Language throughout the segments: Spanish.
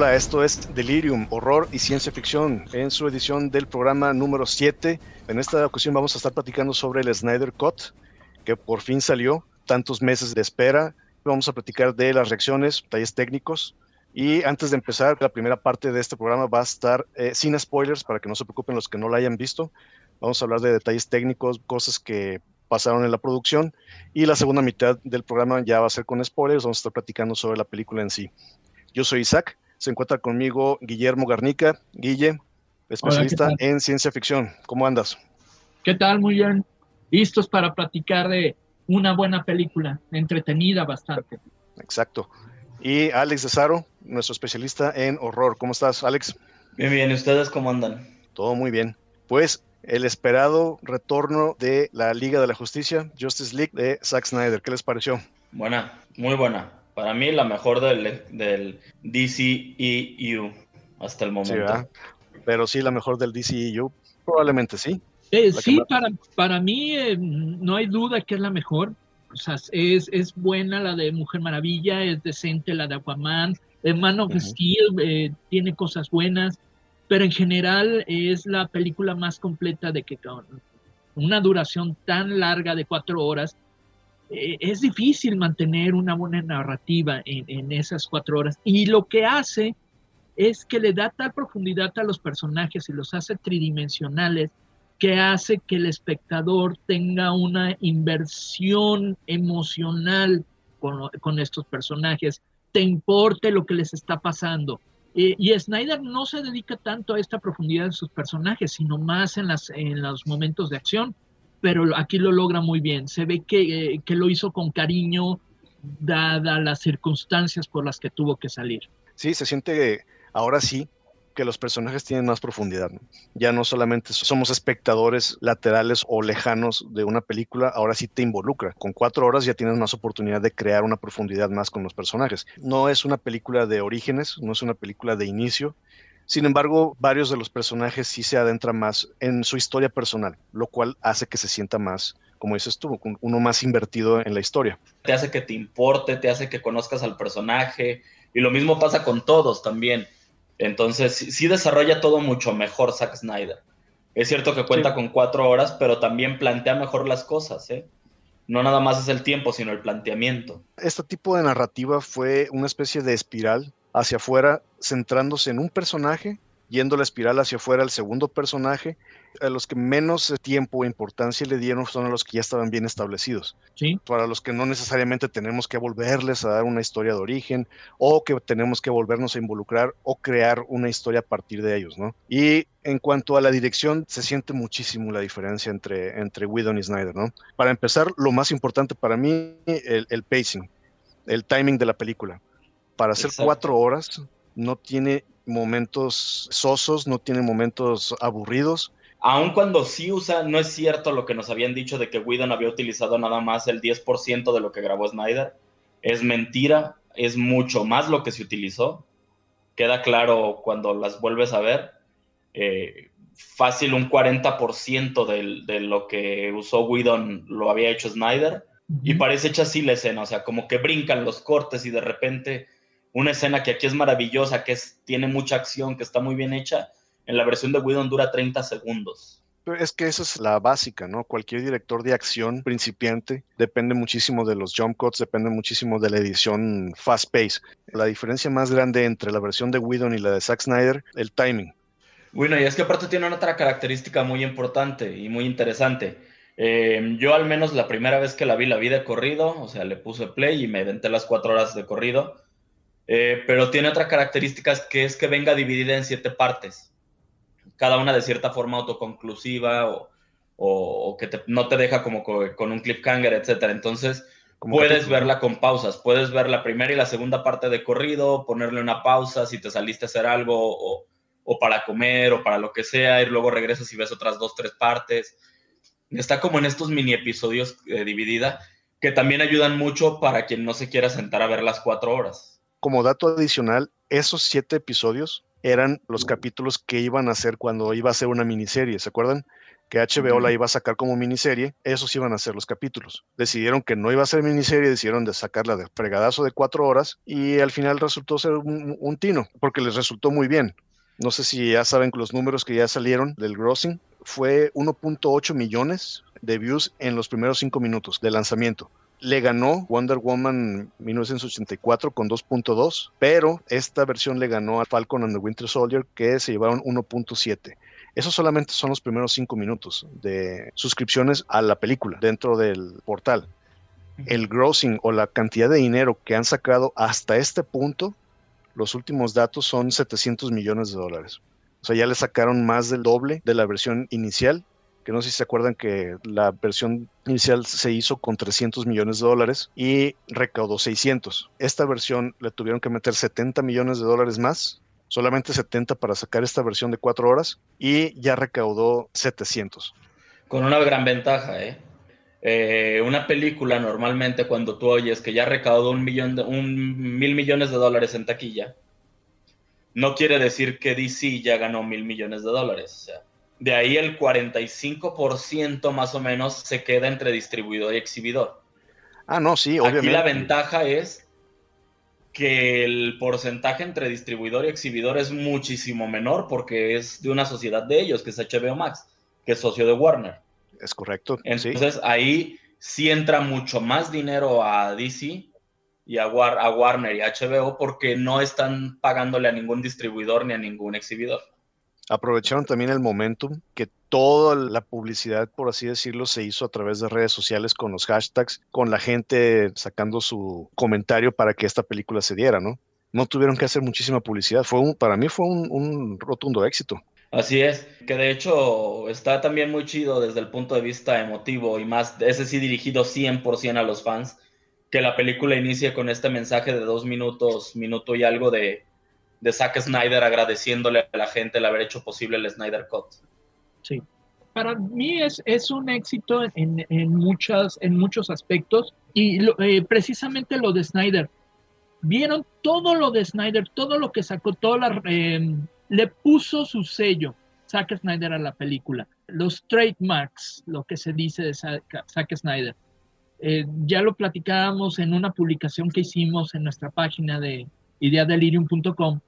Hola, esto es Delirium, horror y ciencia ficción, en su edición del programa número 7. En esta ocasión vamos a estar platicando sobre el Snyder Cut, que por fin salió, tantos meses de espera. Vamos a platicar de las reacciones, detalles técnicos. Y antes de empezar, la primera parte de este programa va a estar eh, sin spoilers, para que no se preocupen los que no la hayan visto. Vamos a hablar de detalles técnicos, cosas que pasaron en la producción. Y la segunda mitad del programa ya va a ser con spoilers, vamos a estar platicando sobre la película en sí. Yo soy Isaac, se encuentra conmigo Guillermo Garnica. Guille, especialista Hola, en ciencia ficción. ¿Cómo andas? ¿Qué tal? Muy bien. Listos para platicar de una buena película, entretenida bastante. Exacto. Y Alex de Saro, nuestro especialista en horror. ¿Cómo estás, Alex? Bien, bien. ¿Ustedes cómo andan? Todo muy bien. Pues el esperado retorno de la Liga de la Justicia, Justice League de Zack Snyder. ¿Qué les pareció? Buena, muy buena. Para mí la mejor del, del DCEU hasta el momento. Sí, Pero sí, la mejor del DCEU, probablemente sí. Eh, sí, más... para, para mí eh, no hay duda que es la mejor. O sea, es, es buena la de Mujer Maravilla, es decente la de Aquaman, el Man of uh -huh. Steel eh, tiene cosas buenas, pero en general es la película más completa de que con una duración tan larga de cuatro horas, eh, es difícil mantener una buena narrativa en, esas cuatro horas. Y lo que hace es que le da tal profundidad a los personajes y los hace tridimensionales que hace que el espectador tenga una inversión emocional con, estos personajes, te importe lo que les está pasando. Eh, y Snyder no se dedica tanto a esta profundidad de sus personajes, sino más en, las, en los momentos de acción, pero aquí lo logra muy bien. Se ve que, eh, que lo hizo con cariño, dadas las circunstancias por las que tuvo que salir. Sí, se siente ahora sí que los personajes tienen más profundidad. Ya no solamente somos espectadores laterales o lejanos de una película, ahora sí te involucra. Con cuatro horas ya tienes más oportunidad de crear una profundidad más con los personajes. No es una película de orígenes, no es una película de inicio. Sin embargo, varios de los personajes sí se adentran más en su historia personal, lo cual hace que se sienta más, como dices tú, uno más invertido en la historia. Te hace que te importe, te hace que conozcas al personaje, y lo mismo pasa con todos también entonces, sí desarrolla todo mucho mejor Zack Snyder. Es cierto que cuenta sí. con cuatro horas, pero también plantea mejor las cosas, ¿eh? No nada más es el tiempo, sino el planteamiento. Este tipo de narrativa fue una especie de espiral hacia afuera, centrándose en un personaje, yendo la espiral hacia afuera al segundo personaje. A los que menos tiempo o importancia le dieron son a los que ya estaban bien establecidos. Sí. Para los que no necesariamente tenemos que volverles a dar una historia de origen o que tenemos que volvernos a involucrar o crear una historia a partir de ellos, ¿no? Y en cuanto a la dirección, se siente muchísimo la diferencia entre, entre Whedon y Snyder, ¿no? Para empezar, lo más importante para mí, el, el pacing, el timing de la película. Para hacer Exacto. cuatro horas, no tiene momentos sosos, no tiene momentos aburridos. Aun cuando sí usa, no es cierto lo que nos habían dicho de que Whedon había utilizado nada más el 10% de lo que grabó Snyder. Es mentira, es mucho más lo que se utilizó. Queda claro cuando las vuelves a ver. Eh, fácil un 40% de, de lo que usó Whedon lo había hecho Snyder. Y parece hecha así la escena, o sea, como que brincan los cortes y de repente una escena que aquí es maravillosa, que es, tiene mucha acción, que está muy bien hecha, en la versión de Whedon dura 30 segundos. Pero es que esa es la básica, ¿no? Cualquier director de acción principiante depende muchísimo de los jump cuts, depende muchísimo de la edición fast pace. La diferencia más grande entre la versión de Whedon y la de Zack Snyder, el timing. Bueno, y es que aparte tiene otra característica muy importante y muy interesante. Eh, yo al menos la primera vez que la vi, la vi de corrido, o sea, le puse play y me venté las cuatro horas de corrido. Eh, pero tiene otra característica que es que venga dividida en siete partes, cada una de cierta forma autoconclusiva o, o, o que te, no te deja como con, con un cliffhanger, etcétera. Entonces, como puedes verla con pausas, puedes ver la primera y la segunda parte de corrido, ponerle una pausa si te saliste a hacer algo o, o para comer o para lo que sea, y luego regresas y ves otras dos, tres partes. Está como en estos mini episodios eh, dividida que también ayudan mucho para quien no se quiera sentar a ver las cuatro horas como dato adicional, esos siete episodios eran los capítulos que iban a hacer cuando iba a ser una miniserie, ¿se acuerdan? que HBO la iba a sacar como miniserie, esos iban a ser los capítulos. Decidieron que no iba a ser miniserie, decidieron de sacarla de fregadazo de cuatro horas y al final resultó ser un, un tino, porque les resultó muy bien. No sé si ya saben los números que ya salieron del grossing. Fue 1.8 millones de views en los primeros cinco minutos de lanzamiento. Le ganó Wonder Woman 1984 con 2.2, pero esta versión le ganó a Falcon and the Winter Soldier que se llevaron 1.7. Esos solamente son los primeros cinco minutos de suscripciones a la película dentro del portal. El grossing o la cantidad de dinero que han sacado hasta este punto, los últimos datos son 700 millones de dólares. O sea, ya le sacaron más del doble de la versión inicial, que no sé si se acuerdan que la versión inicial se hizo con 300 millones de dólares y recaudó 600. Esta versión le tuvieron que meter 70 millones de dólares más solamente 70 para sacar esta versión de 4 horas y ya recaudó 700. Con una gran ventaja, ¿eh? ¿eh? una película normalmente cuando tú oyes que ya recaudó un millón de, un mil millones de dólares en taquilla, no quiere decir que DC ya ganó mil millones de dólares. O sea, de ahí el 45% más o menos se queda entre distribuidor y exhibidor. Ah, no, sí, obviamente. Aquí la ventaja es que el porcentaje entre distribuidor y exhibidor es muchísimo menor porque es de una sociedad de ellos, que es HBO Max, que es socio de Warner. Es correcto. Entonces ahí sí entra mucho más dinero a DC y a, a Warner y a HBO porque no están pagándole a ningún distribuidor ni a ningún exhibidor aprovecharon también el momentum que toda la publicidad, por así decirlo, se hizo a través de redes sociales con los hashtags, con la gente sacando su comentario para que esta película se diera, ¿no? No tuvieron que hacer muchísima publicidad. Fue un, para mí fue un, rotundo éxito. Así es, que de hecho está también muy chido desde el punto de vista emotivo y más, ese sí dirigido 100% a los fans, que la película inicie con este mensaje de dos minutos, minuto y algo de de Zack Snyder agradeciéndole a la gente el haber hecho posible el Snyder Cut. Sí. Para mí es, es un éxito en, en, muchas, en muchos aspectos y eh, precisamente lo de Snyder. Vieron todo lo de Snyder, todo lo que sacó, todo la, em, le puso su sello Zack Snyder a la película. Los trademarks, lo que se dice de Zack, Snyder. Eh, ya lo platicábamos en una publicación que hicimos en nuestra página de ideadelirium.com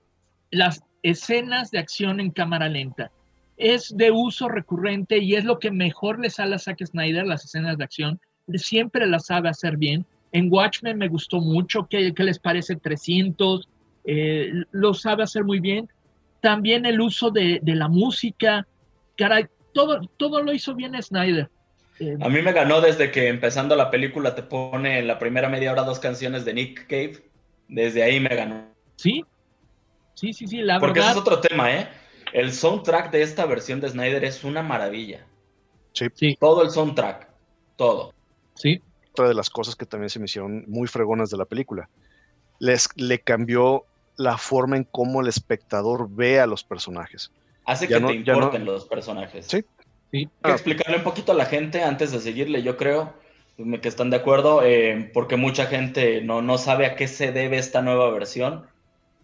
las escenas de acción en cámara lenta. Es de uso recurrente y es lo que mejor le sale a Zack Snyder, las escenas de acción. Siempre las sabe hacer bien. En Watchmen me gustó mucho. ¿Qué, les parece 300? Eh, lo sabe hacer muy bien. También el uso de, la música. Caray, todo, todo lo hizo bien Snyder. Eh, a mí me ganó desde que empezando la película te pone en la primera media hora dos canciones de Nick Cave. Desde ahí me ganó. Sí, Sí, sí, sí, la Porque ese es otro tema, ¿eh? El soundtrack de esta versión de Snyder es una maravilla. Sí. sí. Todo el soundtrack, todo. Sí. Otra de las cosas que también se me hicieron muy fregonas de la película. Les, le cambió la forma en cómo el espectador ve a los personajes. Hace que te importen los personajes. Sí. sí. Hay que explicarle un poquito a la gente antes de seguirle, yo creo que están de acuerdo, eh, porque mucha gente no, no sabe a qué se debe esta nueva versión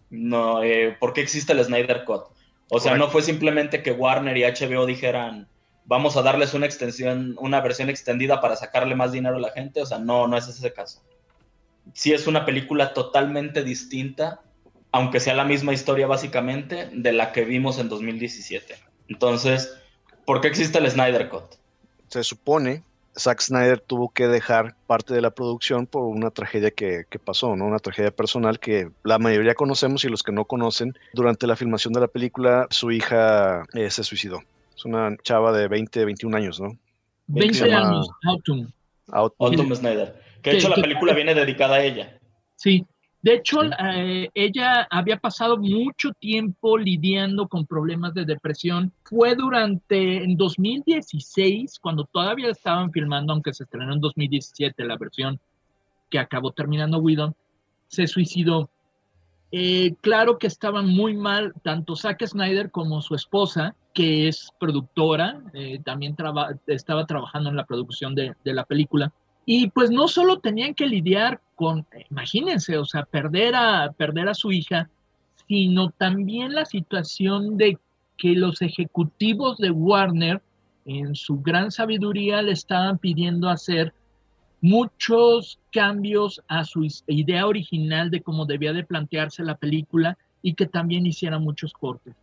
no, eh, ¿por qué existe el Snyder Cut? O sea, no fue simplemente que Warner y HBO dijeran, vamos a darles una extensión, una versión extendida para sacarle más dinero a la gente. O sea, no, no es ese caso. Sí es una película totalmente distinta, aunque sea la misma historia básicamente, de la que vimos en 2017. Entonces, ¿por qué existe el Snyder Cut? Se supone Zack Snyder tuvo que dejar parte de la producción por una tragedia que, pasó, ¿no? Una tragedia personal que la mayoría conocemos y los que no conocen, durante la filmación de la película, su hija eh, se suicidó. Es una chava de 20, 21 años, ¿no? 20 años, Autumn. Autumn Snyder. Que de hecho la película viene dedicada a ella. Sí, de hecho, eh, ella había pasado mucho tiempo lidiando con problemas de depresión. Fue durante, en 2016, cuando todavía estaban filmando, aunque se estrenó en 2017 la versión que acabó terminando Whedon, se suicidó. Eh, claro que estaban muy mal tanto Zack Snyder como su esposa, que es productora, eh, también estaba trabajando en la producción de, de la película. Y pues no solo tenían que lidiar con, imagínense, o sea, perder a, perder a su hija, sino también la situación de que los ejecutivos de Warner en su gran sabiduría le estaban pidiendo hacer muchos cambios a su idea original de cómo debía de plantearse la película y que también hiciera muchos cortes.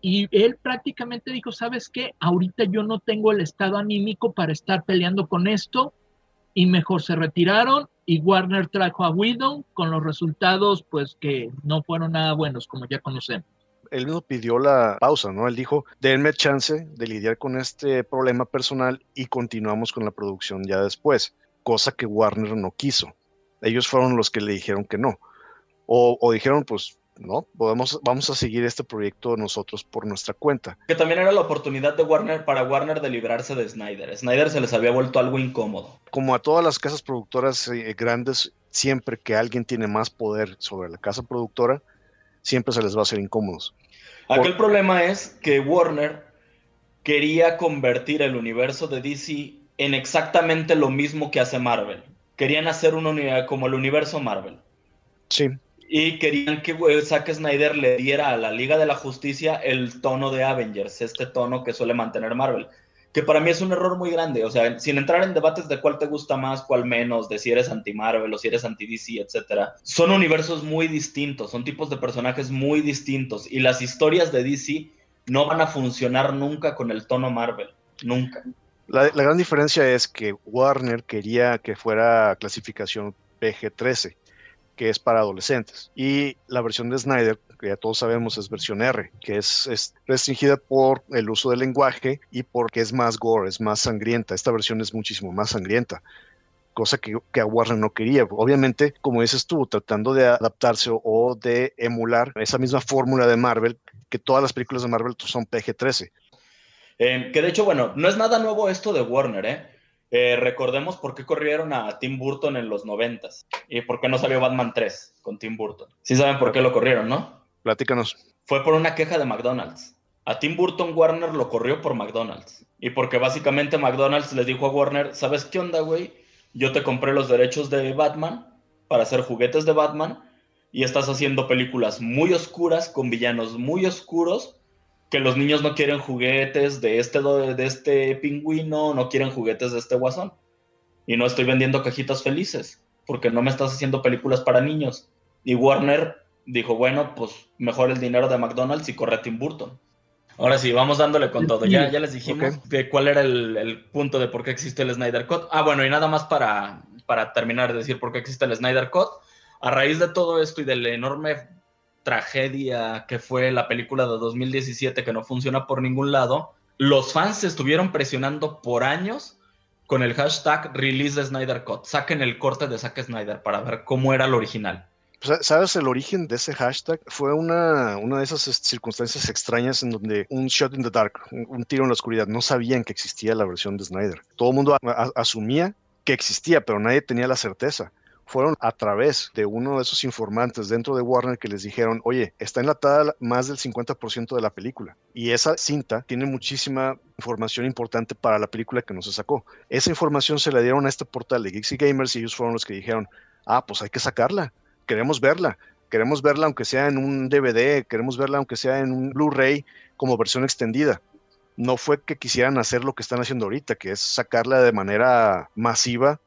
Y él prácticamente dijo, ¿sabes qué? Ahorita yo no tengo el estado anímico para estar peleando con esto y mejor se retiraron y Warner trajo a Widow con los resultados pues que no fueron nada buenos como ya conocemos. Él mismo pidió la pausa, ¿no? Él dijo, denme chance de lidiar con este problema personal y continuamos con la producción ya después, cosa que Warner no quiso. Ellos fueron los que le dijeron que no. O, o dijeron, pues ¿no? Podemos, vamos a seguir este proyecto nosotros por nuestra cuenta. Que también era la oportunidad de Warner para Warner de librarse de Snyder. Snyder se les había vuelto algo incómodo. Como a todas las casas productoras eh, grandes, siempre que alguien tiene más poder sobre la casa productora, siempre se les va a hacer incómodos. Aquel problema es que Warner quería convertir el universo de DC en exactamente lo mismo que hace Marvel. Querían hacer una unidad como el universo Marvel. Sí y querían que Zack Snyder le diera a la Liga de la Justicia el tono de Avengers, este tono que suele mantener Marvel. Que para mí es un error muy grande, o sea, sin entrar en debates de cuál te gusta más, cuál menos, de si eres anti-Marvel o si eres anti-DC, etc. Son universos muy distintos, son tipos de personajes muy distintos y las historias de DC no van a funcionar nunca con el tono Marvel, nunca. La, la gran diferencia es que Warner quería que fuera clasificación PG-13 que es para adolescentes. Y la versión de Snyder, que ya todos sabemos es versión R, que es, restringida por el uso del lenguaje y porque es más gore, es más sangrienta. Esta versión es muchísimo más sangrienta cosa que, que, a Warner no quería. Obviamente, como dices tú, tratando de adaptarse o, de emular esa misma fórmula de Marvel, que todas las películas de Marvel son PG-13. Eh, que de hecho, bueno, no es nada nuevo esto de Warner, ¿eh? Eh, recordemos por qué corrieron a Tim Burton en los noventas y por qué no salió Batman 3 con Tim Burton. Sí saben por qué lo corrieron, ¿no? Platícanos. Fue por una queja de McDonald's. A Tim Burton Warner lo corrió por McDonald's. Y porque básicamente McDonald's les dijo a Warner, ¿sabes qué onda, güey? Yo te compré los derechos de Batman para hacer juguetes de Batman y estás haciendo películas muy oscuras con villanos muy oscuros que los niños no quieren juguetes de este, de este pingüino, no quieren juguetes de este guasón. Y no estoy vendiendo cajitas felices, porque no me estás haciendo películas para niños. Y Warner dijo, bueno, pues mejor el dinero de McDonald's y corre a Tim Burton. Ahora sí, vamos dándole con todo. Ya, ya les dijimos de cuál era el, el, punto de por qué existe el Snyder Cut. Ah, bueno, y nada más para, para terminar de decir por qué existe el Snyder Cut. A raíz de todo esto y del enorme tragedia que fue la película de 2017 que no funciona por ningún lado, los fans estuvieron presionando por años con el hashtag release de Snyder Cut. Saquen el corte de Zack Snyder para ver cómo era el original. Pues, ¿Sabes el origen de ese hashtag? Fue una, una de esas circunstancias extrañas en donde un shot in the dark, un, tiro en la oscuridad, no sabían que existía la versión de Snyder. Todo el mundo asumía que existía, pero nadie tenía la certeza fueron a través de uno de esos informantes dentro de Warner que les dijeron, oye, está enlatada más del 50% de la película. Y esa cinta tiene muchísima información importante para la película que no se sacó. Esa información se la dieron a este portal de Geeks Gamers y ellos fueron los que dijeron, ah, pues hay que sacarla, queremos verla. Queremos verla aunque sea en un DVD, queremos verla aunque sea en un Blu-ray como versión extendida no fue que quisieran hacer lo que están haciendo ahorita, que es sacarla de manera masiva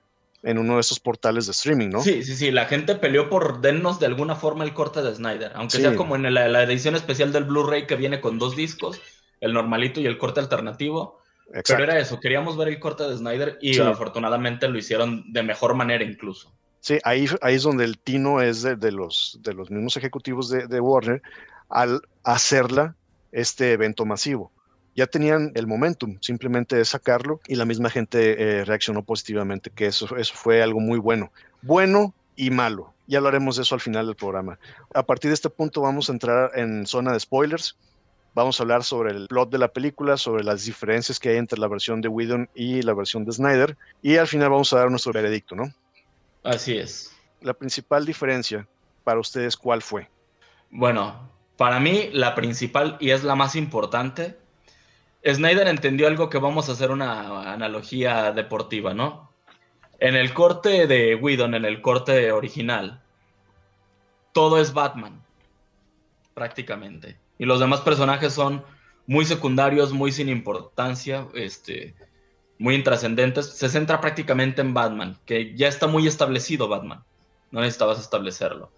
en uno de esos portales de streaming, ¿no? Sí, sí, sí, la gente peleó por dennos de alguna forma el corte de Snyder, aunque sea como en la, edición especial del Blu-ray que viene con dos discos, el normalito y el corte alternativo. Pero era eso, queríamos ver el corte de Snyder y afortunadamente lo hicieron de mejor manera incluso. Sí, ahí, ahí es donde el tino es de, los, de los mismos ejecutivos de, de Warner al hacerla este evento masivo ya tenían el momentum, simplemente de sacarlo y la misma gente eh, reaccionó positivamente, que eso, eso fue algo muy bueno. Bueno y malo. Ya hablaremos de eso al final del programa. A partir de este punto vamos a entrar en zona de spoilers. Vamos a hablar sobre el plot de la película, sobre las diferencias que hay entre la versión de Whedon y la versión de Snyder. Y al final vamos a dar nuestro veredicto, ¿no? Así es. La principal diferencia para ustedes, ¿cuál fue? Bueno, para mí la principal y es la más importante Snyder entendió algo que vamos a hacer una analogía deportiva, ¿no? En el corte de Whedon, en el corte original, todo es Batman, prácticamente. Y los demás personajes son muy secundarios, muy sin importancia, este, muy intrascendentes. Se centra prácticamente en Batman, que ya está muy establecido Batman. No necesitabas establecerlo.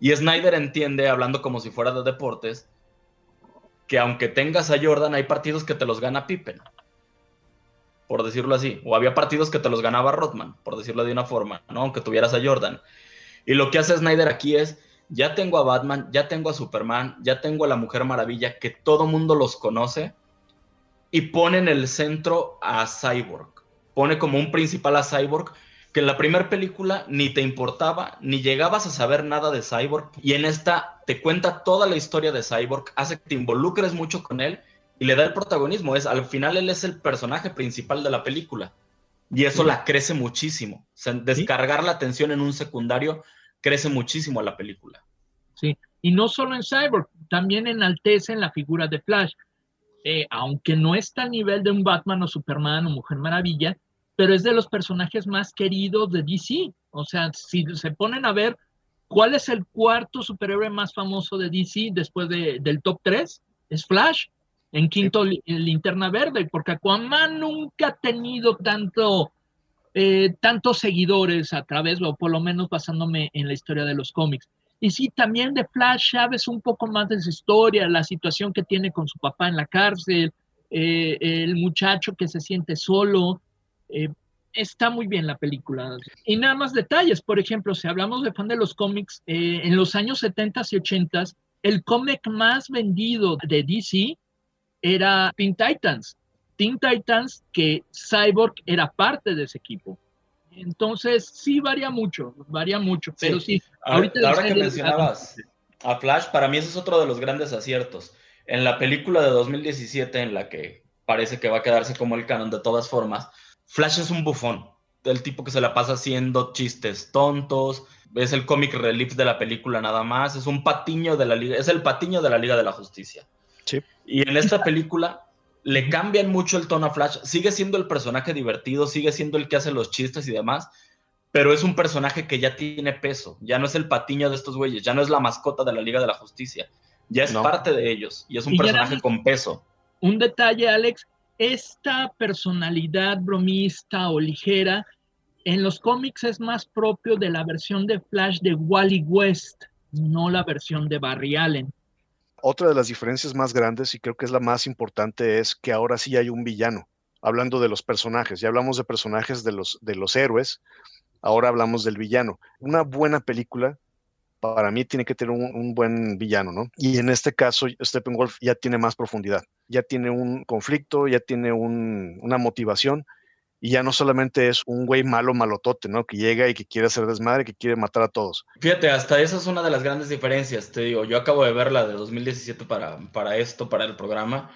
Y Snyder entiende, hablando como si fuera de deportes, que aunque tengas a Jordan, hay partidos que te los gana Pippen, por decirlo así. O había partidos que te los ganaba Rodman, por decirlo de una forma, ¿no? Aunque tuvieras a Jordan. Y lo que hace Snyder aquí es, ya tengo a Batman, ya tengo a Superman, ya tengo a la Mujer Maravilla, que todo mundo los conoce, y pone en el centro a Cyborg. Pone como un principal a Cyborg, que en la primera película ni te importaba, ni llegabas a saber nada de Cyborg, y en esta te cuenta toda la historia de Cyborg, hace que te involucres mucho con él y le da el protagonismo. Es, al final él es el personaje principal de la película. Y eso la crece muchísimo. descargar la atención en un secundario crece muchísimo a la película. Sí, y no solo en Cyborg, también enaltece en la figura de Flash. Eh, aunque no está al nivel de un Batman o Superman o Mujer Maravilla, pero es de los personajes más queridos de DC. O sea, si se ponen a ver cuál es el cuarto superhéroe más famoso de DC después del top 3, es Flash. En quinto, Linterna Verde, porque Aquaman nunca ha tenido tanto, eh, tantos seguidores a través, o por lo menos basándome en la historia de los cómics. Y sí, también de Flash sabes un poco más de su historia, la situación que tiene con su papá en la cárcel, eh, el muchacho que se siente solo, eh, está muy bien la película. Y nada más detalles, por ejemplo, si hablamos de fan de los cómics, eh, en los años 70 y 80, el cómic más vendido de DC era Teen Titans. Teen Titans, que Cyborg era parte de ese equipo. Entonces, sí varía mucho, varía mucho, pero sí. ahorita ahora que mencionabas a Flash, para mí ese es otro de los grandes aciertos. En la película de 2017, en la que parece que va a quedarse como el canon de todas formas, Flash es un bufón, el tipo que se la pasa haciendo chistes tontos, es el comic relief de la película nada más, es un patiño de la liga, es el patiño de la Liga de la Justicia. Sí. Y en esta película le cambian mucho el tono a Flash, sigue siendo el personaje divertido, sigue siendo el que hace los chistes y demás, pero es un personaje que ya tiene peso, ya no es el patiño de estos güeyes, ya no es la mascota de la Liga de la Justicia, ya es parte de ellos y es un personaje con peso. Un detalle, Alex, esta personalidad bromista o ligera en los cómics es más propio de la versión de Flash de Wally West, no la versión de Barry Allen. Otra de las diferencias más grandes, y creo que es la más importante, es que ahora sí hay un villano. Hablando de los personajes, ya hablamos de personajes de los, de los héroes, ahora hablamos del villano. Una buena película para mí tiene que tener un, buen villano, ¿no? Y en este caso, Steppenwolf ya tiene más profundidad, ya tiene un conflicto, ya tiene una motivación, y ya no solamente es un güey malo, malotote, ¿no? Que llega y que quiere hacer desmadre, que quiere matar a todos. Fíjate, hasta esa es una de las grandes diferencias, te digo, yo acabo de ver la de 2017 para, para esto, para el programa,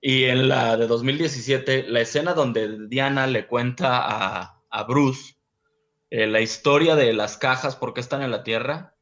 y en la de 2017, la escena donde Diana le cuenta a, a Bruce eh, la historia de las cajas, por qué están en la Tierra,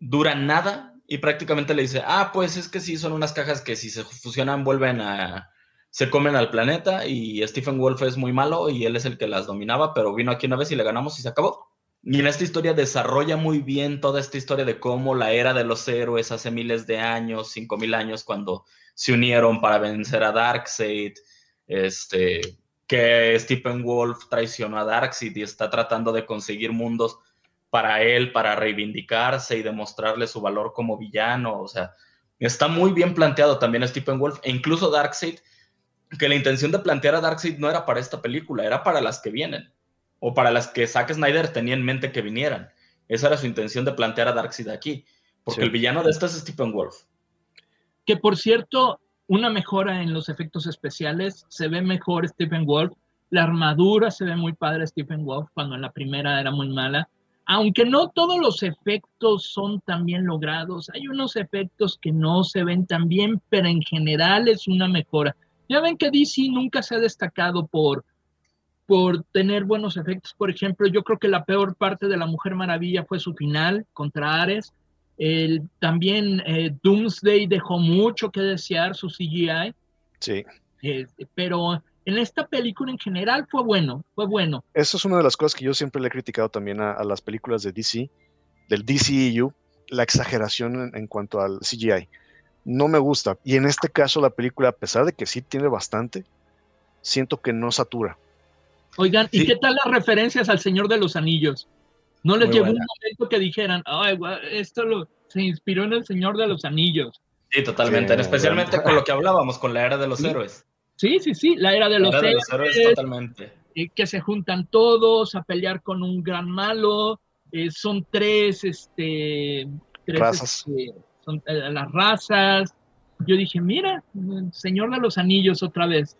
dura nada y prácticamente le dice, ah, pues es que sí, son unas cajas que si se fusionan vuelven a, se comen al planeta y Stephen Wolf es muy malo y él es el que las dominaba, pero vino aquí una vez y le ganamos y se acabó. Y en esta historia desarrolla muy bien toda esta historia de cómo la era de los héroes hace miles de años, cinco mil años, cuando se unieron para vencer a Darkseid, este, que Stephen Wolf traicionó a Darkseid y está tratando de conseguir mundos para él, para reivindicarse y demostrarle su valor como villano. O sea, está muy bien planteado también Stephen Wolf e incluso Darkseid, que la intención de plantear a Darkseid no era para esta película, era para las que vienen o para las que Zack Snyder tenía en mente que vinieran. Esa era su intención de plantear a Darkseid aquí, porque el villano de esta es Stephen Wolf. Que por cierto, una mejora en los efectos especiales, se ve mejor Stephen Wolf, la armadura se ve muy padre Stephen Wolf cuando en la primera era muy mala aunque no todos los efectos son tan bien logrados, hay unos efectos que no se ven tan bien, pero en general es una mejora. Ya ven que DC nunca se ha destacado por, por tener buenos efectos. Por ejemplo, yo creo que la peor parte de La Mujer Maravilla fue su final contra Ares. El, también eh, Doomsday dejó mucho que desear su CGI. Sí. Eh, pero en esta película en general fue bueno, fue bueno. Esa es una de las cosas que yo siempre le he criticado también a, las películas de DC, del DCEU, la exageración en, cuanto al CGI. no me gusta. Y en este caso la película, a pesar de que sí tiene bastante, siento que no satura. Oigan, ¿y qué tal las referencias al Señor de los Anillos? ¿No les llegó un momento que dijeran, ay, esto lo, se inspiró en el Señor de los Anillos? Sí, totalmente, especialmente con lo que hablábamos, con la era de los héroes. Sí, sí, sí, la era de los, héroes, totalmente. que se juntan todos a pelear con un gran malo. Eh, son tres, este, tres, razas. Este, son eh, las razas. Yo dije, mira, Señor de los Anillos otra vez.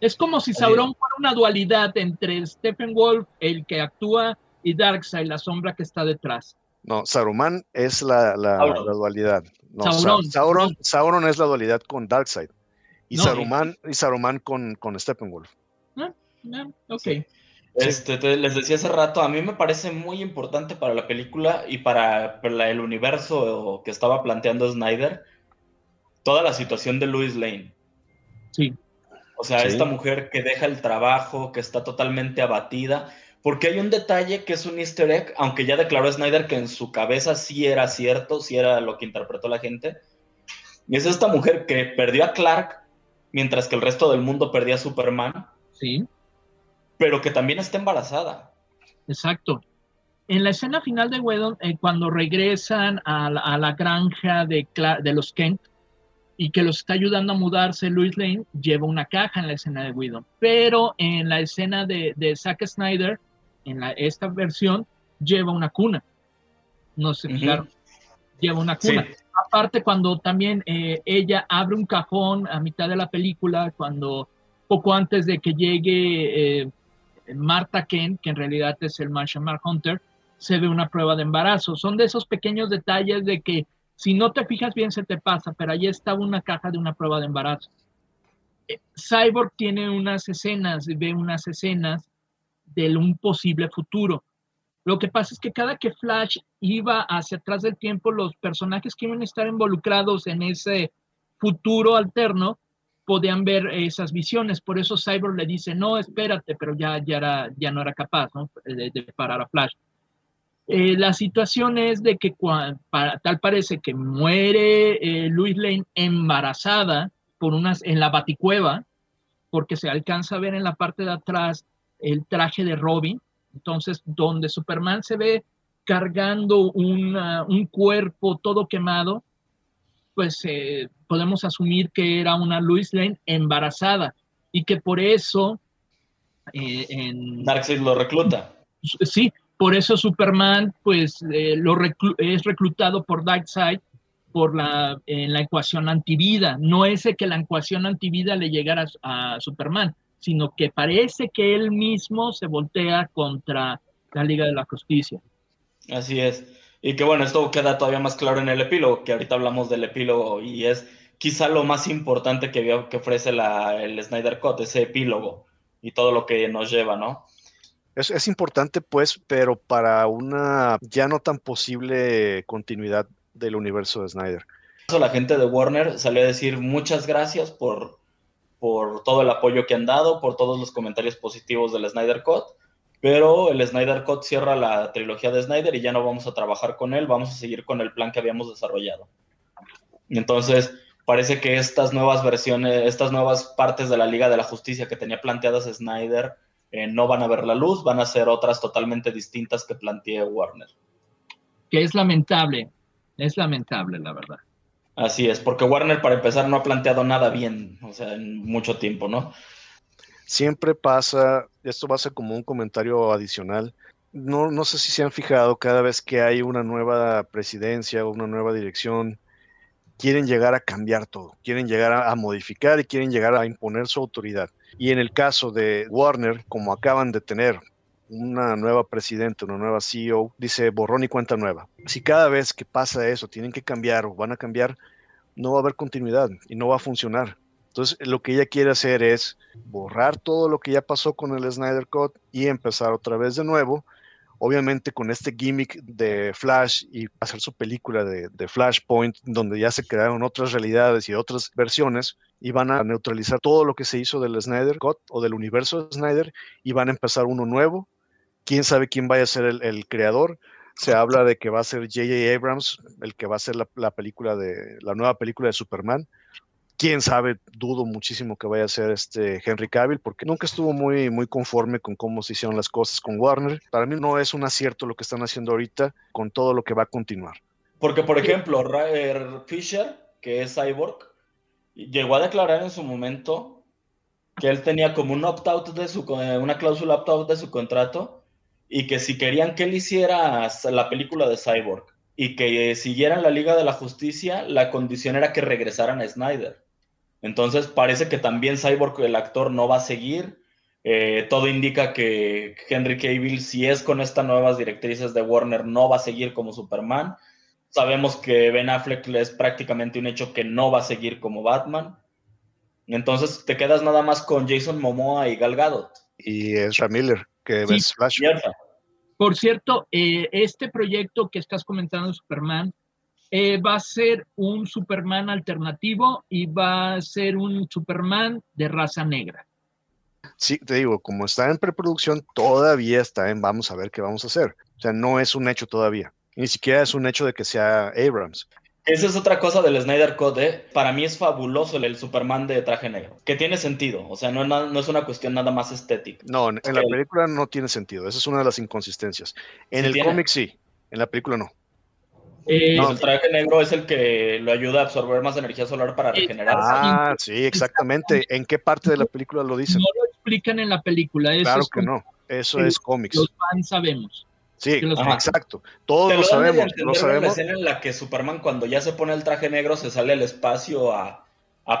Es como si Sauron fuera una dualidad entre Stephen Wolf, el que actúa, y Darkseid, la sombra que está detrás. No, Saruman es la, dualidad. Sauron, Sauron, es la dualidad con Darkseid. Y, Saruman, y Saruman con, con Steppenwolf. Ah, ah, ok. Este, les decía hace rato, a mí me parece muy importante para la película y para, el universo que estaba planteando Snyder, toda la situación de Louis Lane. Sí. O sea, esta mujer que deja el trabajo, que está totalmente abatida, porque hay un detalle que es un easter egg, aunque ya declaró Snyder que en su cabeza sí era cierto, sí era lo que interpretó la gente. Y es esta mujer que perdió a Clark mientras que el resto del mundo perdía a Superman. Sí. Pero que también está embarazada. Exacto. En la escena final de Wedon, eh, cuando regresan a la, granja de, de los Kent, y que los está ayudando a mudarse, Louis Lane lleva una caja en la escena de Widow. Pero en la escena de, de Zack Snyder, en la, esta versión lleva una cuna. No sé, claro, lleva una cuna. Aparte, cuando también eh, ella abre un cajón a mitad de la película, cuando poco antes de que llegue eh, Marta Kent, que en realidad es el Martian Hunter, se ve una prueba de embarazo. Son de esos pequeños detalles de que si no te fijas bien se te pasa, pero ahí está una caja de una prueba de embarazo. Eh, Cyborg tiene unas escenas, ve unas escenas de un posible futuro. Lo que pasa es que cada que Flash iba hacia atrás del tiempo, los personajes que iban a estar involucrados en ese futuro alterno podían ver esas visiones. Por eso Cyborg le dice, no, espérate, pero ya, ya, era, no era capaz De, parar a Flash. Eh, la situación es de que tal parece que muere eh, Lane embarazada por unas, en la baticueva, porque se alcanza a ver en la parte de atrás el traje de Robin. Entonces, donde Superman se ve cargando un cuerpo todo quemado, pues eh, podemos asumir que era una Louis Lane embarazada y que por eso eh, en, Darkseid lo recluta. Sí, por eso Superman pues eh, lo es reclutado por Darkseid por la, en la ecuación antivida. No es que la ecuación antivida le llegara a Superman, sino que parece que él mismo se voltea contra la Liga de la Justicia. Así es. Y que bueno, esto queda todavía más claro en el epílogo, que ahorita hablamos del epílogo y es quizá lo más importante que, que ofrece la, el Snyder Cut, ese epílogo y todo lo que nos lleva, ¿no? Es, es importante pues, pero para una ya no tan posible continuidad del universo de Snyder. La gente de Warner salió a decir muchas gracias por por todo el apoyo que han dado, por todos los comentarios positivos del Snyder Cut, pero el Snyder Cut cierra la trilogía de Snyder y ya no vamos a trabajar con él, vamos a seguir con el plan que habíamos desarrollado. Entonces, parece que estas nuevas versiones, estas nuevas partes de la Liga de la Justicia que tenía planteadas Snyder eh, no van a ver la luz, van a ser otras totalmente distintas que planteé Warner. Que es lamentable, es lamentable, la verdad. Así es, porque Warner para empezar no ha planteado nada bien, o sea, en mucho tiempo, ¿no? Siempre pasa, esto va a ser como un comentario adicional, no, no sé si se han fijado, cada vez que hay una nueva presidencia o una nueva dirección, quieren llegar a cambiar todo, quieren llegar a, a, modificar y quieren llegar a imponer su autoridad. Y en el caso de Warner, como acaban de tener una nueva presidenta, una nueva CEO, dice borrón y cuenta nueva. Si cada vez que pasa eso tienen que cambiar o van a cambiar, no va a haber continuidad y no va a funcionar. Entonces, lo que ella quiere hacer es borrar todo lo que ya pasó con el Snyder Cut y empezar otra vez de nuevo. Obviamente con este gimmick de Flash y hacer su película de, Flashpoint, donde ya se crearon otras realidades y otras versiones, y van a neutralizar todo lo que se hizo del Snyder Cut o del universo de Snyder y van a empezar uno nuevo quién sabe quién vaya a ser el, creador. Se habla de que va a ser J.J. Abrams el que va a ser la, película de la nueva película de Superman. Quién sabe, dudo muchísimo que vaya a ser este Henry Cavill, porque nunca estuvo muy, muy conforme con cómo se hicieron las cosas con Warner. Para mí no es un acierto lo que están haciendo ahorita con todo lo que va a continuar. Porque, por ejemplo, Fisher, que es Cyborg, llegó a declarar en su momento que él tenía como un opt-out de su, una cláusula opt-out de su contrato y que si querían que él hiciera la película de Cyborg y que siguieran la Liga de la Justicia, la condición era que regresaran a Snyder. Entonces parece que también Cyborg, el actor, no va a seguir. Eh, todo indica que Henry Cavill, si es con estas nuevas directrices de Warner, no va a seguir como Superman. Sabemos que Ben Affleck es prácticamente un hecho que no va a seguir como Batman. Entonces te quedas nada más con Jason Momoa y Gal Gadot. Y Ezra Miller, que. Por cierto, eh, este proyecto que estás comentando, Superman, eh, va a ser un Superman alternativo y va a ser un Superman de raza negra. Sí, te digo, como está en preproducción, todavía está en vamos a ver qué vamos a hacer. O sea, no es un hecho todavía. Ni siquiera es un hecho de que sea Abrams. Esa es otra cosa del Snyder Code. ¿eh? Para mí es fabuloso el, Superman de traje negro, que tiene sentido. O sea, no, no es una cuestión nada más estética. No, en la película no tiene sentido. Esa es una de las inconsistencias. En el cómic sí, en la película no. Eh, el traje negro es el que lo ayuda a absorber más energía solar para regenerarse. Ah, sí, exactamente. ¿En qué parte de la película lo dicen? No lo explican en la película. claro que no. Eso es cómics. Los fans sabemos. Sí, exacto. Todos lo, sabemos. Lo sabemos. La escena en la que Superman, cuando ya se pone el traje negro, se sale al espacio a,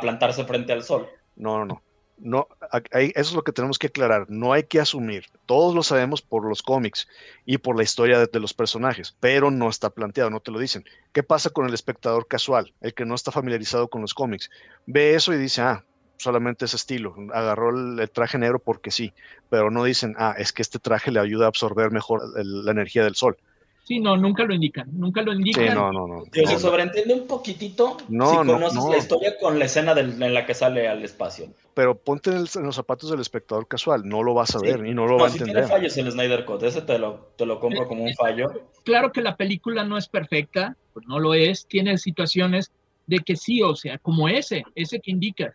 plantarse frente al sol. No, no, no. No, eso es lo que tenemos que aclarar. No hay que asumir. Todos lo sabemos por los cómics y por la historia de, de, los personajes, pero no está planteado, no te lo dicen. ¿Qué pasa con el espectador casual, el que no está familiarizado con los cómics? Ve eso y dice, ah, solamente ese estilo. Agarró el, traje negro porque sí, pero no dicen, ah, es que este traje le ayuda a absorber mejor la energía del sol. Sí, no, nunca lo indican, nunca lo indican. Sí, no, no, no. se sobreentiende un poquitito no, si conoces la historia con la escena en la que sale al espacio. Pero ponte en, los zapatos del espectador casual, no lo vas a ver y no lo va a entender. tiene fallos el Snyder Cut, ese te lo, te lo compro como un fallo. Claro que la película no es perfecta, pues no lo es, tiene situaciones de que sí, o sea, como ese, ese que indica,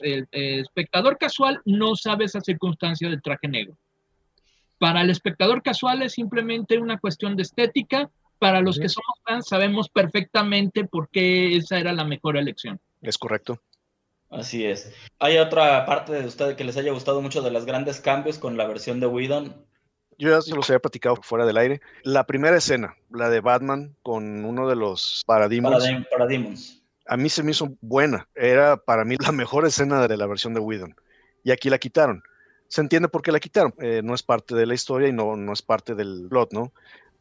el, espectador casual no sabe esa circunstancia del traje negro. Para el espectador casual es simplemente una cuestión de estética. Para los que somos fans sabemos perfectamente por qué esa era la mejor elección. Es correcto. Así es. ¿Hay otra parte de ustedes que les haya gustado mucho de los grandes cambios con la versión de Whedon? Yo ya se los había platicado fuera del aire. La primera escena, la de Batman con uno de los Parademons. Parademons a mí se me hizo buena. Era para mí la mejor escena de la versión de Whedon. Y aquí la quitaron. Se entiende por qué la quitaron. Eh, no es parte de la historia y no, no es parte del plot, ¿no?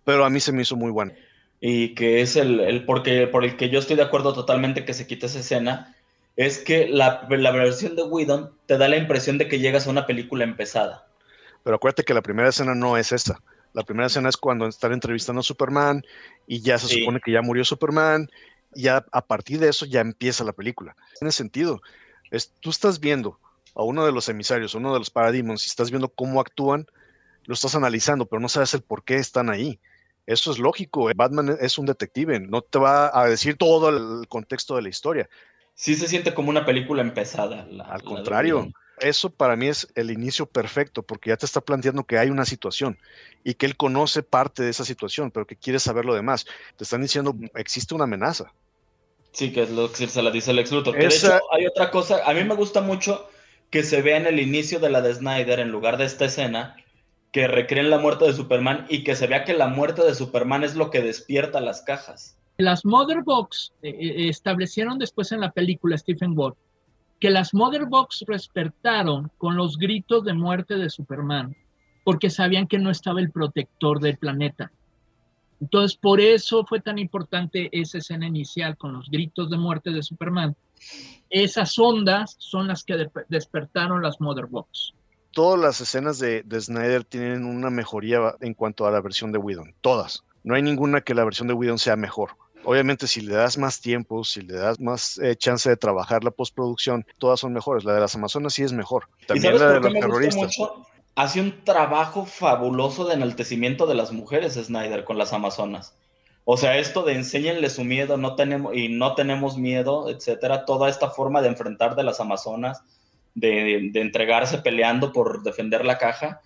Pero a mí se me hizo muy buena. Y que es el, el porque, por el que yo estoy de acuerdo totalmente que se quite esa escena, es que la, la versión de Whedon te da la impresión de que llegas a una película empezada. Pero acuérdate que la primera escena no es esta. La primera escena es cuando están entrevistando a Superman y ya se supone que ya murió Superman ya a partir de eso ya empieza la película. Tiene sentido. Es, tú estás viendo a uno de los emisarios, uno de los Parademons, y estás viendo cómo actúan, lo estás analizando, pero no sabes el por qué están ahí. Eso es lógico. Batman es un detective, no te va a decir todo el contexto de la historia. Sí se siente como una película empezada. Al contrario, eso para mí es el inicio perfecto, porque ya te está planteando que hay una situación y que él conoce parte de esa situación, pero que quiere saber lo demás. Te están diciendo, existe una amenaza. Sí, que es lo que se la dice el Luthor. De hecho, hay otra cosa, a mí me gusta mucho que se vea en el inicio de la de Snyder, en lugar de esta escena, que recreen la muerte de Superman y que se vea que la muerte de Superman es lo que despierta las cajas. Las Mother Box eh, eh, establecieron después en la película Stephen Ward que las Mother Box despertaron con los gritos de muerte de Superman, porque sabían que no estaba el protector del planeta. Entonces, por eso fue tan importante esa escena inicial con los gritos de muerte de Superman. Esas ondas son las que despertaron las Mother Box. Todas las escenas de, Snyder tienen una mejoría en cuanto a la versión de Whedon. Todas. No hay ninguna que la versión de Whedon sea mejor. Obviamente, si le das más tiempo, si le das más eh, chance de trabajar la postproducción, todas son mejores. La de las Amazonas sí es mejor. También la de los terroristas. hace un trabajo fabuloso de enaltecimiento de las mujeres, Snyder, con las Amazonas. O sea, esto de enséñenle su miedo no tenemos, y no tenemos miedo, etcétera, toda esta forma de enfrentar de las Amazonas, de, de, entregarse peleando por defender la caja,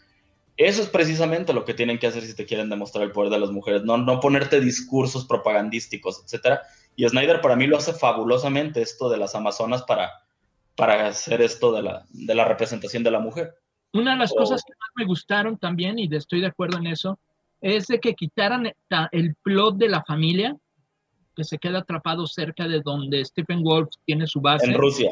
eso es precisamente lo que tienen que hacer si te quieren demostrar el poder de las mujeres, no, no ponerte discursos propagandísticos, etcétera. Y Snyder para mí lo hace fabulosamente esto de las Amazonas para, para hacer esto de la, de la representación de la mujer. Una de las cosas que más me gustaron también, y estoy de acuerdo en eso, es de que quitaran el plot de la familia, que se queda atrapado cerca de donde Stephen Wolf tiene su base. En Rusia.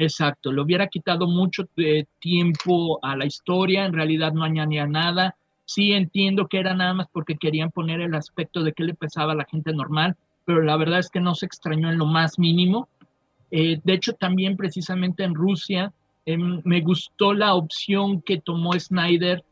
Exacto, le hubiera quitado mucho de tiempo a la historia, en realidad no añadía nada. Sí entiendo que era nada más porque querían poner el aspecto de qué le pesaba a la gente normal, pero la verdad es que no se extrañó en lo más mínimo. Eh, de hecho, también precisamente en Rusia eh, me gustó la opción que tomó Snyder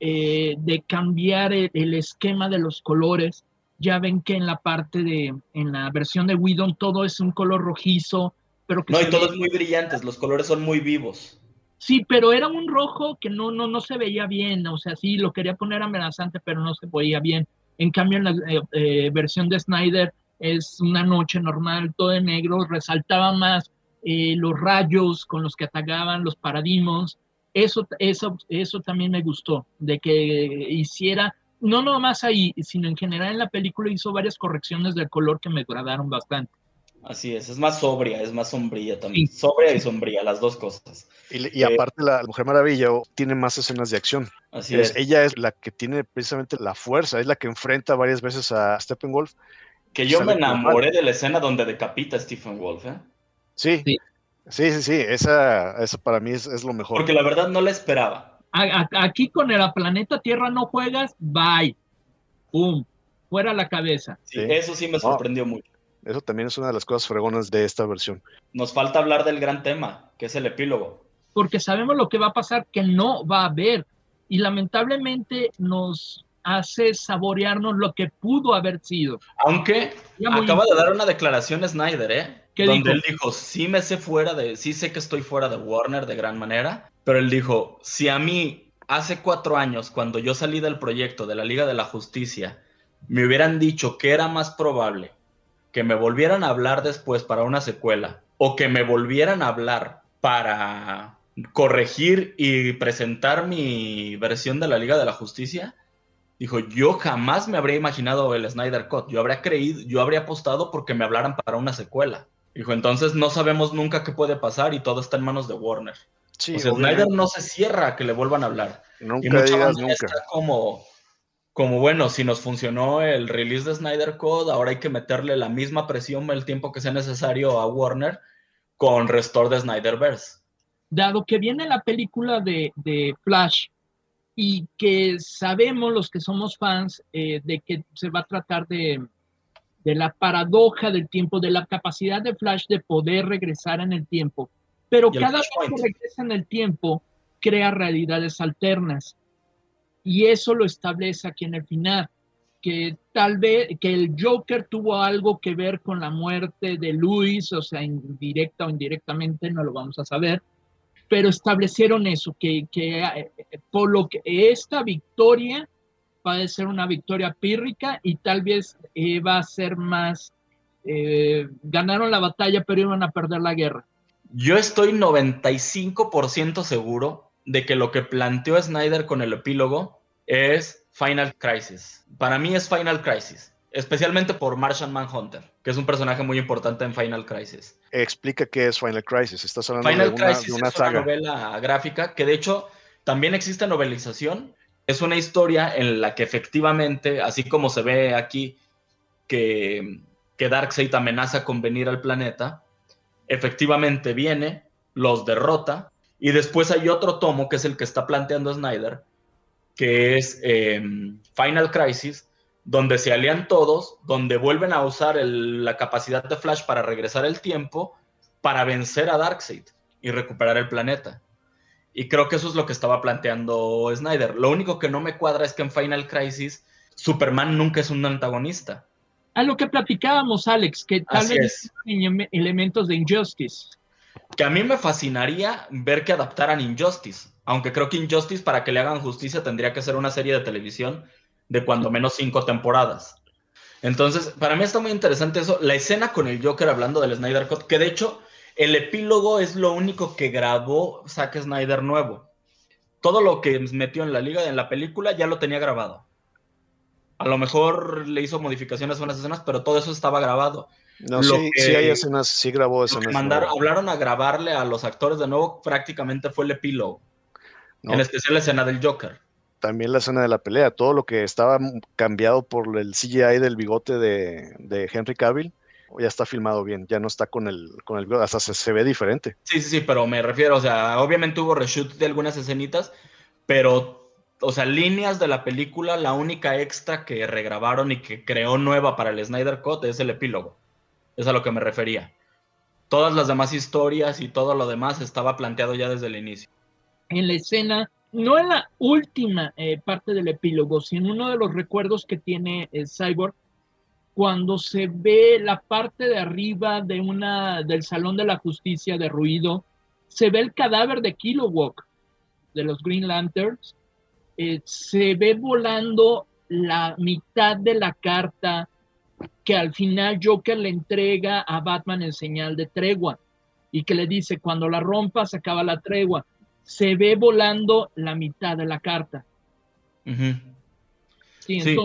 eh, de cambiar el, el, esquema de los colores. Ya ven que en la parte de, en la versión de Whedon todo es un color rojizo, pero que no, y todos muy brillantes, los colores son muy vivos. Sí, pero era un rojo que no, no, no se veía bien, o sea, sí, lo quería poner amenazante, pero no se veía bien. En cambio, en la eh, eh, versión de Snyder es una noche normal, todo de negro, resaltaba más eh, los rayos con los que atacaban los paradigmas. Eso, eso, eso también me gustó, de que hiciera, no nomás ahí, sino en general en la película hizo varias correcciones del color que me agradaron bastante. Así es, es más sobria, es más sombría también. Sí. Sobria y sombría, las dos cosas. Y, y eh, aparte la Mujer Maravilla tiene más escenas de acción. Así es, es. Ella es la que tiene precisamente la fuerza, es la que enfrenta varias veces a Steppenwolf. Que yo me enamoré de la escena donde decapita a Stephen Wolf, ¿eh? Sí, sí, sí, sí, sí. Esa, esa para mí es, es, lo mejor. Porque la verdad no la esperaba. A, a, aquí con el planeta Tierra no juegas, bye. Pum, fuera la cabeza. Sí, sí. eso sí me sorprendió no. mucho. Eso también es una de las cosas fregonas de esta versión. Nos falta hablar del gran tema, que es el epílogo. Porque sabemos lo que va a pasar, que no va a haber. Y lamentablemente nos hace saborearnos lo que pudo haber sido. Aunque acaba de dar una declaración Snyder, ¿eh? ¿Qué Donde dijo? él dijo, sí me sé fuera de, sí sé que estoy fuera de Warner de gran manera, pero él dijo, si a mí hace cuatro años, cuando yo salí del proyecto de la Liga de la Justicia, me hubieran dicho que era más probable que me volvieran a hablar después para una secuela o que me volvieran a hablar para corregir y presentar mi versión de la Liga de la Justicia, dijo, yo jamás me habría imaginado el Snyder Cut, yo habría creído, yo habría apostado porque me hablaran para una secuela. Dijo, entonces no sabemos nunca qué puede pasar y todo está en manos de Warner. Sí, o sea, Snyder no se cierra a que le vuelvan a hablar. Nunca y mucha digas nunca. Está como, como bueno, si nos funcionó el release de Snyder Code, ahora hay que meterle la misma presión el tiempo que sea necesario a Warner con Restore de Snyderverse. Dado que viene la película de, de Flash y que sabemos los que somos fans eh, de que se va a tratar de, de la paradoja del tiempo, de la capacidad de Flash de poder regresar en el tiempo, pero cada vez que regresa en el tiempo crea realidades alternas y eso lo establece aquí en el final, que tal vez que el Joker tuvo algo que ver con la muerte de Luis, o sea, indirecta o indirectamente, no lo vamos a saber, pero establecieron eso, que, que por lo que esta victoria va a ser una victoria pírrica y tal vez eh, va a ser más, eh, ganaron la batalla pero iban a perder la guerra. Yo estoy 95% seguro de que lo que planteó Snyder con el epílogo es Final Crisis. Para mí es Final Crisis, especialmente por Martian Manhunter, que es un personaje muy importante en Final Crisis. Explica qué es Final Crisis. Estás hablando Final de una, Crisis de una es saga. una novela gráfica que de hecho también existe novelización. Es una historia en la que efectivamente, así como se ve aquí que, que Darkseid amenaza con venir al planeta, efectivamente viene, los derrota, y después hay otro tomo que es el que está planteando Snyder, que es eh, Final Crisis, donde se alían todos, donde vuelven a usar el, la capacidad de Flash para regresar el tiempo, para vencer a Darkseid y recuperar el planeta. Y creo que eso es lo que estaba planteando Snyder. Lo único que no me cuadra es que en Final Crisis Superman nunca es un antagonista. A lo que platicábamos, Alex, que tal Así vez elementos de Injustice. Que a mí me fascinaría ver que adaptaran Injustice. Aunque creo que Injustice, para que le hagan justicia, tendría que ser una serie de televisión de cuando menos cinco temporadas. Entonces, para mí está muy interesante eso. La escena con el Joker hablando del Snyder Cut, que de hecho el epílogo es lo único que grabó Zack Snyder nuevo. Todo lo que metió en la liga, en la película, ya lo tenía grabado. A lo mejor le hizo modificaciones a unas escenas, pero todo eso estaba grabado. No, sí, sí, hay escenas, sí grabó escenas. Mandaron, hablaron a grabarle a los actores de nuevo, prácticamente fue el epílogo. En especial la escena del Joker. También la escena de la pelea, todo lo que estaba cambiado por el CGI del bigote de, de Henry Cavill, ya está filmado bien, ya no está con el, con el bigote, hasta se, ve diferente. Sí, sí, sí, pero me refiero, o sea, obviamente hubo reshoot de algunas escenitas, pero, o sea, líneas de la película, la única extra que regrabaron y que creó nueva para el Snyder Cut es el epílogo. Es a lo que me refería. Todas las demás historias y todo lo demás estaba planteado ya desde el inicio en la escena, no en la última eh, parte del epílogo, sino en uno de los recuerdos que tiene el Cyborg, cuando se ve la parte de arriba de una, del Salón de la Justicia derruido, se ve el cadáver de Kilowog, de los Green Lanterns, eh, se ve volando la mitad de la carta que al final Joker le entrega a Batman en señal de tregua y que le dice, cuando la rompa se acaba la tregua se ve volando la mitad de la carta. sí,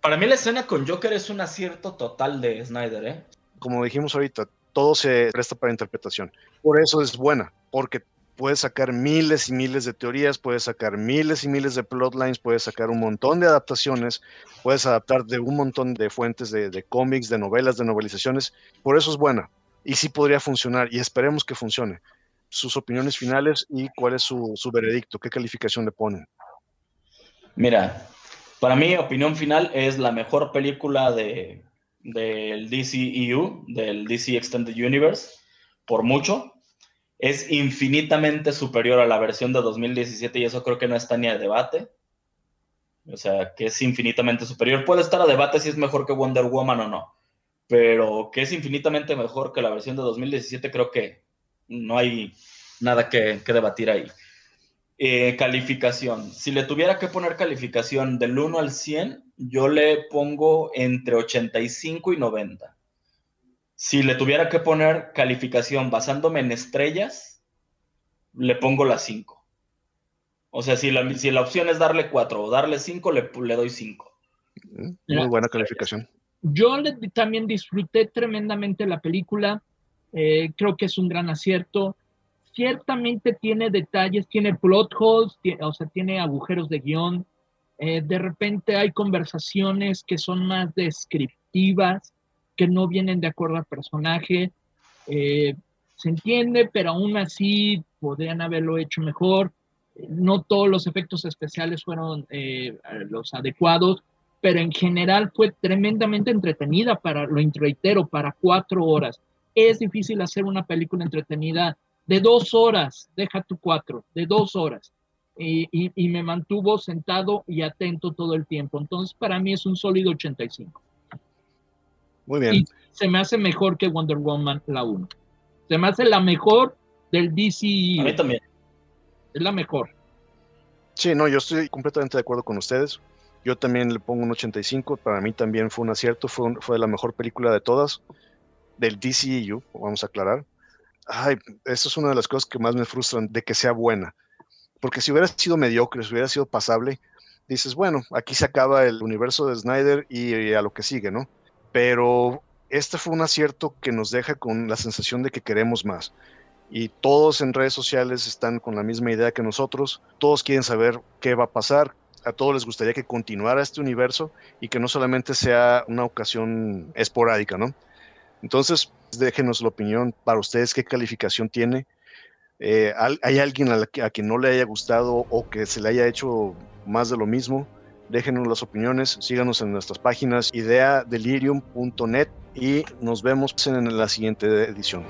Para mí la escena con Joker es un acierto total de Snyder, ¿eh? Como dijimos ahorita, todo se presta para interpretación. Por eso es buena, porque puedes sacar miles y miles de teorías, puedes sacar miles y miles de plotlines, puedes sacar un montón de adaptaciones, puedes adaptar de un montón de fuentes de, cómics, de novelas, de novelizaciones. Por eso es buena. Y sí podría funcionar y esperemos que funcione sus opiniones finales y cuál es su, veredicto, qué calificación le ponen. Mira, para mí, opinión final es la mejor película de, del DCEU, del DC Extended Universe, por mucho. Es infinitamente superior a la versión de 2017 y eso creo que no está ni a debate. O sea, que es infinitamente superior. Puede estar a debate si es mejor que Wonder Woman o no, pero que es infinitamente mejor que la versión de 2017 creo que no hay nada que, debatir ahí. Eh, calificación. Si le tuviera que poner calificación del 1 al 100, yo le pongo entre 85 y 90. Si le tuviera que poner calificación basándome en estrellas, le pongo la 5. O sea, si la, si la opción es darle 4 o darle 5, le, le doy 5. Muy buena calificación. Yo también disfruté tremendamente la película. Eh, creo que es un gran acierto. Ciertamente tiene detalles, tiene plot holes, o sea, tiene agujeros de guion. Eh, de repente hay conversaciones que son más descriptivas, que no vienen de acuerdo al personaje. Eh, se entiende, pero aún así podrían haberlo hecho mejor. No todos los efectos especiales fueron los adecuados, pero en general fue tremendamente entretenida para, lo reitero, para cuatro horas es difícil hacer una película entretenida de dos horas, deja tu cuatro, de dos horas. Y, me mantuvo sentado y atento todo el tiempo. Entonces, para mí es un sólido 85. Muy bien. Y se me hace mejor que Wonder Woman la 1. Se me hace la mejor del DC. A mí también. Es la mejor. Sí, no, yo estoy completamente de acuerdo con ustedes. Yo también le pongo un 85. Para mí también fue un acierto. Fue, fue la mejor película de todas del DCEU, vamos a aclarar. Ay, eso es una de las cosas que más me frustran de que sea buena. Porque si hubiera sido mediocre, si hubiera sido pasable, dices, bueno, aquí se acaba el universo de Snyder y, a lo que sigue, ¿no? Pero este fue un acierto que nos deja con la sensación de que queremos más. Y todos en redes sociales están con la misma idea que nosotros. Todos quieren saber qué va a pasar. A todos les gustaría que continuara este universo y que no solamente sea una ocasión esporádica, ¿no? Entonces, déjenos la opinión para ustedes, qué calificación tiene. Eh, ¿Hay alguien a, quien no le haya gustado o que se le haya hecho más de lo mismo? Déjenos las opiniones, síganos en nuestras páginas ideadelirium.net y nos vemos en la siguiente edición.